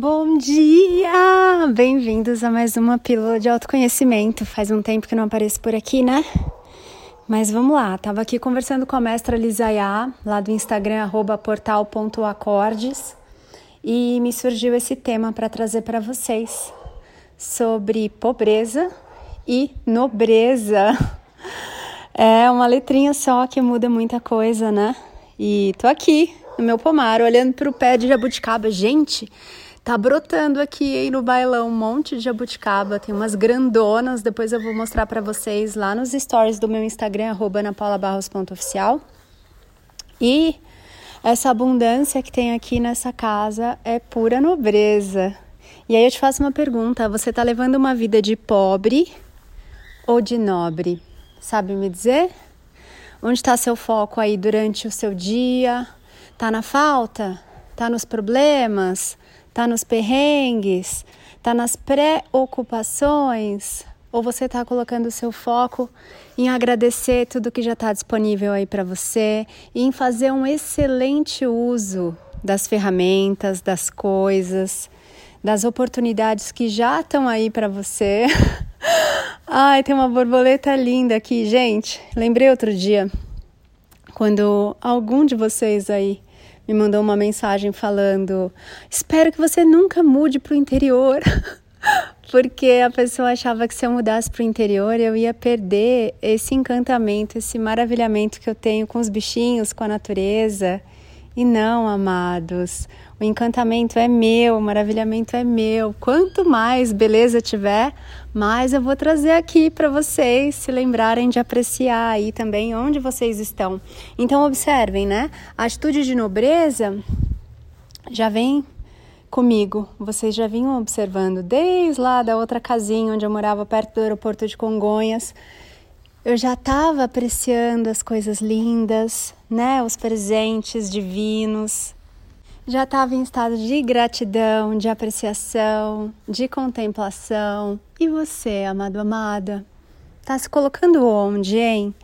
Bom dia! Bem-vindos a mais uma pílula de autoconhecimento. Faz um tempo que não apareço por aqui, né? Mas vamos lá, tava aqui conversando com a mestra Lisayá, lá do Instagram portal.acordes, e me surgiu esse tema para trazer para vocês sobre pobreza e nobreza. É uma letrinha só que muda muita coisa, né? E tô aqui no meu pomar, olhando para o pé de jabuticaba. Gente, Tá brotando aqui no bailão um monte de jabuticaba, tem umas grandonas, depois eu vou mostrar para vocês lá nos stories do meu Instagram, arroba napaulabarros.oficial. E essa abundância que tem aqui nessa casa é pura nobreza. E aí eu te faço uma pergunta, você tá levando uma vida de pobre ou de nobre? Sabe me dizer? Onde está seu foco aí durante o seu dia? Tá na falta? Tá nos problemas? Tá nos perrengues? Tá nas preocupações? Ou você está colocando o seu foco em agradecer tudo que já está disponível aí para você e em fazer um excelente uso das ferramentas, das coisas, das oportunidades que já estão aí para você? Ai, tem uma borboleta linda aqui, gente. Lembrei outro dia quando algum de vocês aí me mandou uma mensagem falando: Espero que você nunca mude para o interior. Porque a pessoa achava que se eu mudasse para o interior eu ia perder esse encantamento, esse maravilhamento que eu tenho com os bichinhos, com a natureza. E não, amados, o encantamento é meu, o maravilhamento é meu. Quanto mais beleza tiver, mais eu vou trazer aqui para vocês se lembrarem de apreciar aí também onde vocês estão. Então observem, né? A atitude de nobreza já vem comigo. Vocês já vinham observando desde lá da outra casinha onde eu morava perto do aeroporto de Congonhas. Eu já estava apreciando as coisas lindas, né? Os presentes divinos, já estava em estado de gratidão, de apreciação, de contemplação. E você, amado, amada, tá se colocando onde, hein?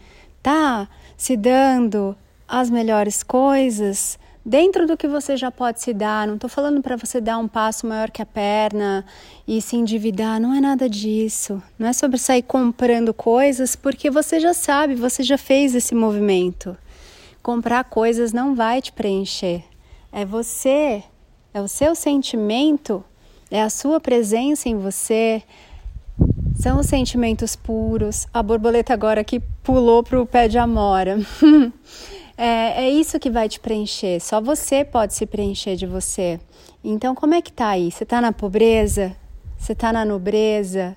Tá se dando as melhores coisas dentro do que você já pode se dar. Não estou falando para você dar um passo maior que a perna e se endividar. Não é nada disso. Não é sobre sair comprando coisas porque você já sabe, você já fez esse movimento. Comprar coisas não vai te preencher. É você, é o seu sentimento, é a sua presença em você. São os sentimentos puros. A borboleta agora que pulou para o pé de amora. é, é isso que vai te preencher. Só você pode se preencher de você. Então, como é que tá aí? Você tá na pobreza? Você tá na nobreza?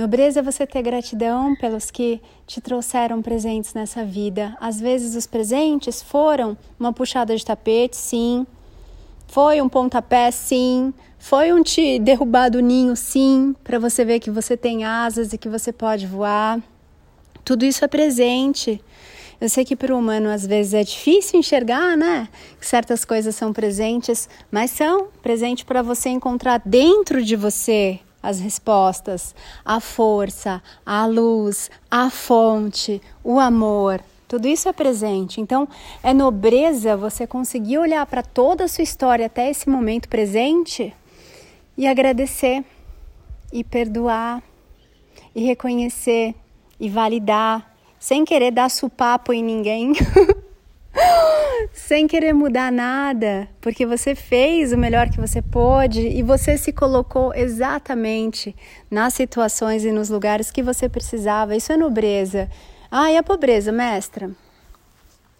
Nobreza é você ter gratidão pelos que te trouxeram presentes nessa vida. Às vezes os presentes foram uma puxada de tapete, sim. Foi um pontapé, sim. Foi um te derrubar do ninho, sim, para você ver que você tem asas e que você pode voar. Tudo isso é presente. Eu sei que para o humano às vezes é difícil enxergar, né? Que certas coisas são presentes, mas são presente para você encontrar dentro de você as respostas, a força, a luz, a fonte, o amor. Tudo isso é presente. Então, é nobreza você conseguir olhar para toda a sua história até esse momento presente e agradecer, e perdoar, e reconhecer, e validar, sem querer dar supapo em ninguém. sem querer mudar nada, porque você fez o melhor que você pôde e você se colocou exatamente nas situações e nos lugares que você precisava. Isso é nobreza. Ah, e a pobreza, mestra?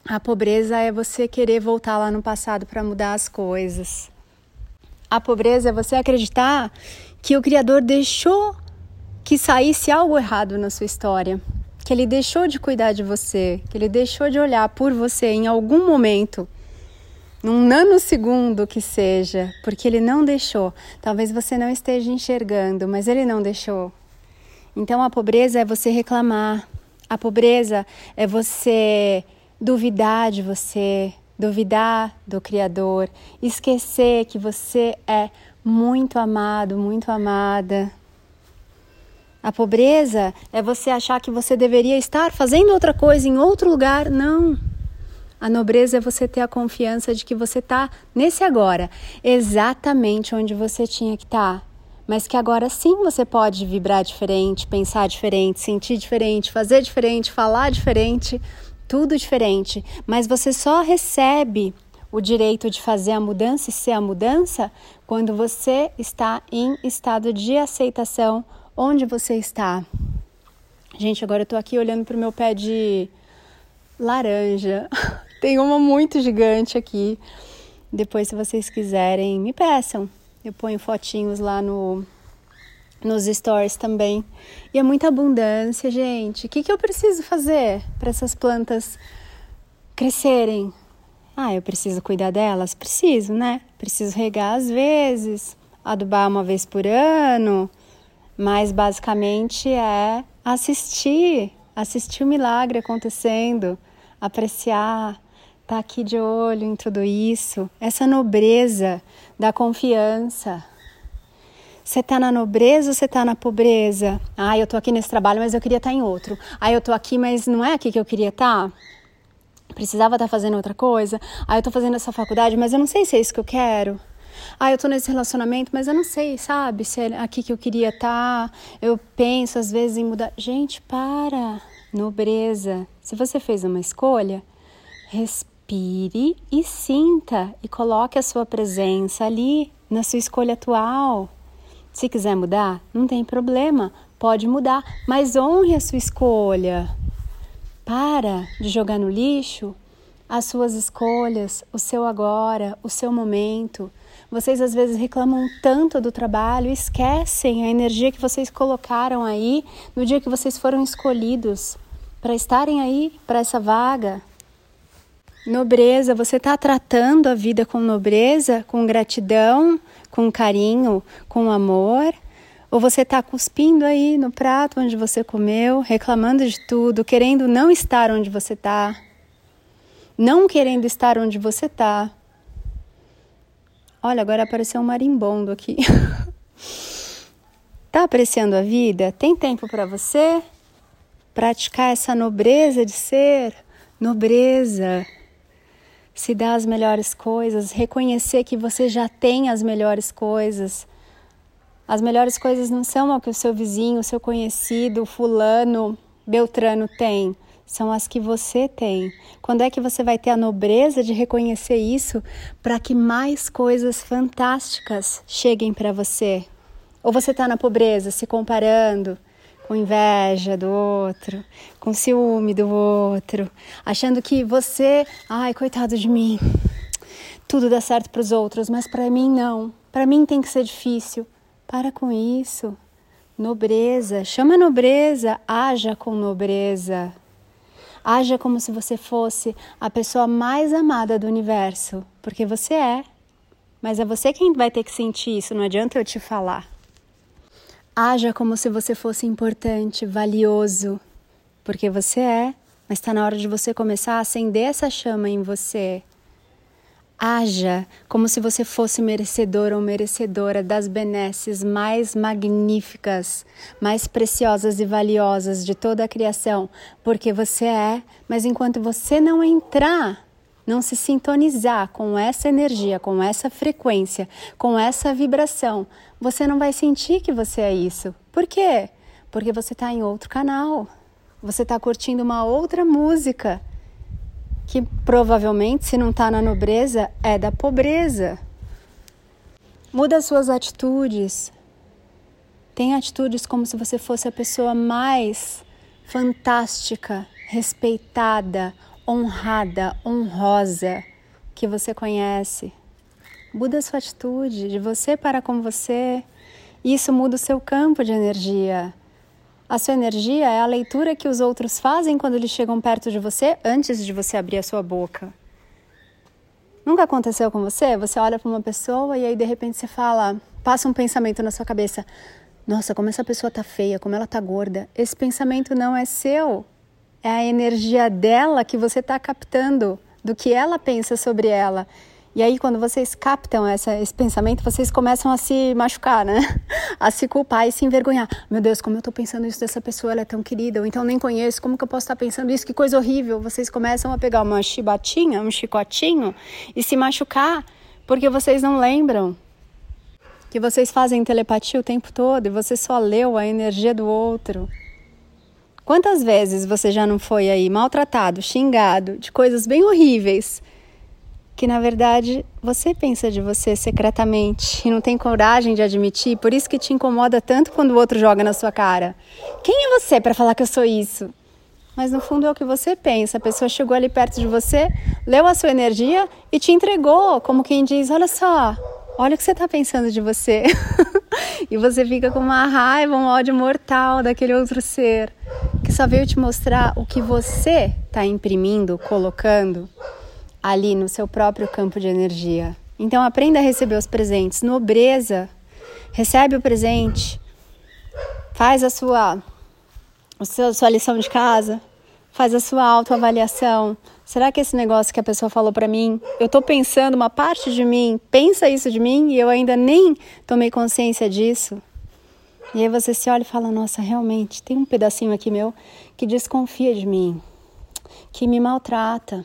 A pobreza é você querer voltar lá no passado para mudar as coisas. A pobreza é você acreditar que o Criador deixou que saísse algo errado na sua história que ele deixou de cuidar de você, que ele deixou de olhar por você em algum momento, num nanosegundo que seja, porque ele não deixou. Talvez você não esteja enxergando, mas ele não deixou. Então a pobreza é você reclamar, a pobreza é você duvidar de você, duvidar do Criador, esquecer que você é muito amado, muito amada, a pobreza é você achar que você deveria estar fazendo outra coisa em outro lugar. Não. A nobreza é você ter a confiança de que você está nesse agora, exatamente onde você tinha que estar. Tá. Mas que agora sim você pode vibrar diferente, pensar diferente, sentir diferente, fazer diferente, falar diferente, tudo diferente. Mas você só recebe o direito de fazer a mudança e ser a mudança quando você está em estado de aceitação onde você está. Gente, agora eu tô aqui olhando pro meu pé de laranja. Tem uma muito gigante aqui. Depois, se vocês quiserem, me peçam. Eu ponho fotinhos lá no nos stories também. E é muita abundância, gente. O que, que eu preciso fazer para essas plantas crescerem? Ah, eu preciso cuidar delas? Preciso, né? Preciso regar às vezes, adubar uma vez por ano, mas basicamente é assistir, assistir o milagre acontecendo, apreciar, estar tá aqui de olho em tudo isso, essa nobreza da confiança. Você está na nobreza ou você está na pobreza? Ah, eu estou aqui nesse trabalho, mas eu queria estar tá em outro. Ah, eu estou aqui, mas não é aqui que eu queria estar? Tá? precisava estar tá fazendo outra coisa. Ah, eu tô fazendo essa faculdade, mas eu não sei se é isso que eu quero. Ah, eu tô nesse relacionamento, mas eu não sei, sabe, se é aqui que eu queria estar. Tá. Eu penso às vezes em mudar. Gente, para. Nobreza. Se você fez uma escolha, respire e sinta e coloque a sua presença ali na sua escolha atual. Se quiser mudar, não tem problema, pode mudar, mas honre a sua escolha. Para de jogar no lixo as suas escolhas, o seu agora, o seu momento. Vocês às vezes reclamam tanto do trabalho, esquecem a energia que vocês colocaram aí no dia que vocês foram escolhidos para estarem aí para essa vaga. Nobreza, você está tratando a vida com nobreza, com gratidão, com carinho, com amor? Ou você está cuspindo aí no prato onde você comeu, reclamando de tudo, querendo não estar onde você está, não querendo estar onde você está. Olha, agora apareceu um marimbondo aqui. tá apreciando a vida? Tem tempo para você praticar essa nobreza de ser? Nobreza. Se dar as melhores coisas, reconhecer que você já tem as melhores coisas as melhores coisas não são o que o seu vizinho, o seu conhecido, fulano, Beltrano tem, são as que você tem. Quando é que você vai ter a nobreza de reconhecer isso para que mais coisas fantásticas cheguem para você? Ou você está na pobreza, se comparando com inveja do outro, com ciúme do outro, achando que você, ai, coitado de mim, tudo dá certo para os outros, mas para mim não. Para mim tem que ser difícil. Para com isso. Nobreza, chama nobreza, haja com nobreza. Haja como se você fosse a pessoa mais amada do universo, porque você é. Mas é você quem vai ter que sentir isso, não adianta eu te falar. Haja como se você fosse importante, valioso, porque você é, mas está na hora de você começar a acender essa chama em você. Haja como se você fosse merecedor ou merecedora das benesses mais magníficas, mais preciosas e valiosas de toda a criação, porque você é, mas enquanto você não entrar, não se sintonizar com essa energia, com essa frequência, com essa vibração, você não vai sentir que você é isso. Por quê? Porque você está em outro canal, você está curtindo uma outra música que provavelmente, se não está na nobreza, é da pobreza. Muda suas atitudes. Tem atitudes como se você fosse a pessoa mais fantástica, respeitada, honrada, honrosa que você conhece. Muda sua atitude de você para com você. Isso muda o seu campo de energia. A sua energia é a leitura que os outros fazem quando eles chegam perto de você antes de você abrir a sua boca. Nunca aconteceu com você? Você olha para uma pessoa e aí de repente você fala, passa um pensamento na sua cabeça: "Nossa, como essa pessoa tá feia, como ela tá gorda". Esse pensamento não é seu. É a energia dela que você está captando, do que ela pensa sobre ela. E aí, quando vocês captam essa, esse pensamento, vocês começam a se machucar, né? A se culpar e se envergonhar. Meu Deus, como eu tô pensando isso dessa pessoa, ela é tão querida, ou então nem conheço, como que eu posso estar pensando isso? Que coisa horrível. Vocês começam a pegar uma chibatinha, um chicotinho e se machucar, porque vocês não lembram que vocês fazem telepatia o tempo todo e você só leu a energia do outro. Quantas vezes você já não foi aí maltratado, xingado, de coisas bem horríveis? Que na verdade você pensa de você secretamente e não tem coragem de admitir, por isso que te incomoda tanto quando o outro joga na sua cara. Quem é você para falar que eu sou isso? Mas no fundo é o que você pensa. A pessoa chegou ali perto de você, leu a sua energia e te entregou, como quem diz: Olha só, olha o que você está pensando de você. e você fica com uma raiva, um ódio mortal daquele outro ser que só veio te mostrar o que você está imprimindo, colocando ali no seu próprio campo de energia. Então aprenda a receber os presentes, nobreza. Recebe o presente. Faz a sua a sua, sua lição de casa, faz a sua autoavaliação. Será que esse negócio que a pessoa falou para mim, eu estou pensando, uma parte de mim pensa isso de mim e eu ainda nem tomei consciência disso? E aí você se olha e fala: Nossa, realmente, tem um pedacinho aqui meu que desconfia de mim, que me maltrata,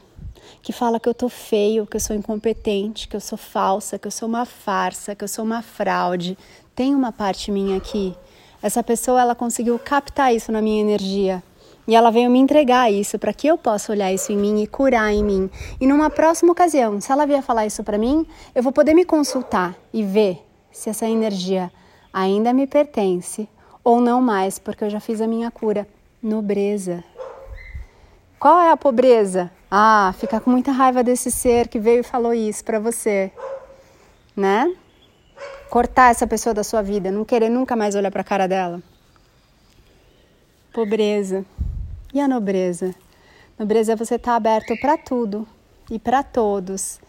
que fala que eu tô feio, que eu sou incompetente, que eu sou falsa, que eu sou uma farsa, que eu sou uma fraude. Tem uma parte minha aqui. Essa pessoa ela conseguiu captar isso na minha energia. E ela veio me entregar isso para que eu possa olhar isso em mim e curar em mim. E numa próxima ocasião, se ela vier falar isso para mim, eu vou poder me consultar e ver se essa energia ainda me pertence ou não mais, porque eu já fiz a minha cura. Nobreza. Qual é a pobreza? Ah, ficar com muita raiva desse ser que veio e falou isso para você, né? Cortar essa pessoa da sua vida, não querer nunca mais olhar para a cara dela. Pobreza. E a nobreza? Nobreza é você estar tá aberto para tudo e para todos,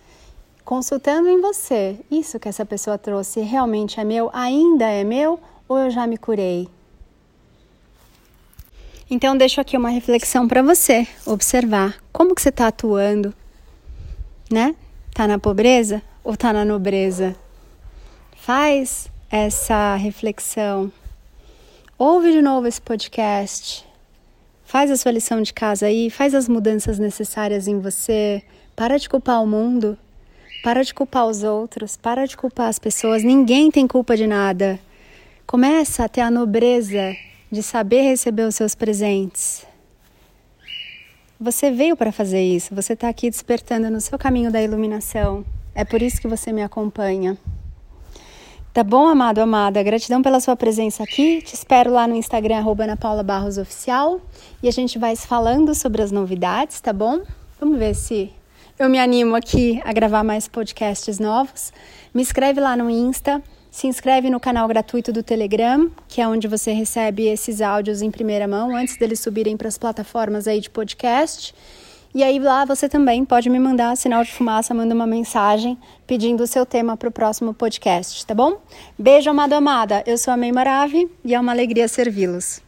consultando em você. Isso que essa pessoa trouxe realmente é meu, ainda é meu ou eu já me curei? Então deixo aqui uma reflexão para você observar como que você está atuando, né? Tá na pobreza ou tá na nobreza? Faz essa reflexão. Ouve de novo esse podcast. Faz a sua lição de casa aí, faz as mudanças necessárias em você. Para de culpar o mundo. Para de culpar os outros, para de culpar as pessoas. Ninguém tem culpa de nada. Começa a ter a nobreza de saber receber os seus presentes. Você veio para fazer isso, você está aqui despertando no seu caminho da iluminação. É por isso que você me acompanha. Tá bom, amado, amada? Gratidão pela sua presença aqui. Te espero lá no Instagram, arroba Ana Paula Barros Oficial. E a gente vai falando sobre as novidades, tá bom? Vamos ver se eu me animo aqui a gravar mais podcasts novos. Me escreve lá no Insta, se inscreve no canal gratuito do Telegram, que é onde você recebe esses áudios em primeira mão, antes deles subirem para as plataformas aí de podcast. E aí lá você também pode me mandar sinal de fumaça, manda uma mensagem pedindo o seu tema para o próximo podcast, tá bom? Beijo, amado amada. Eu sou a Mei Marave e é uma alegria servi-los.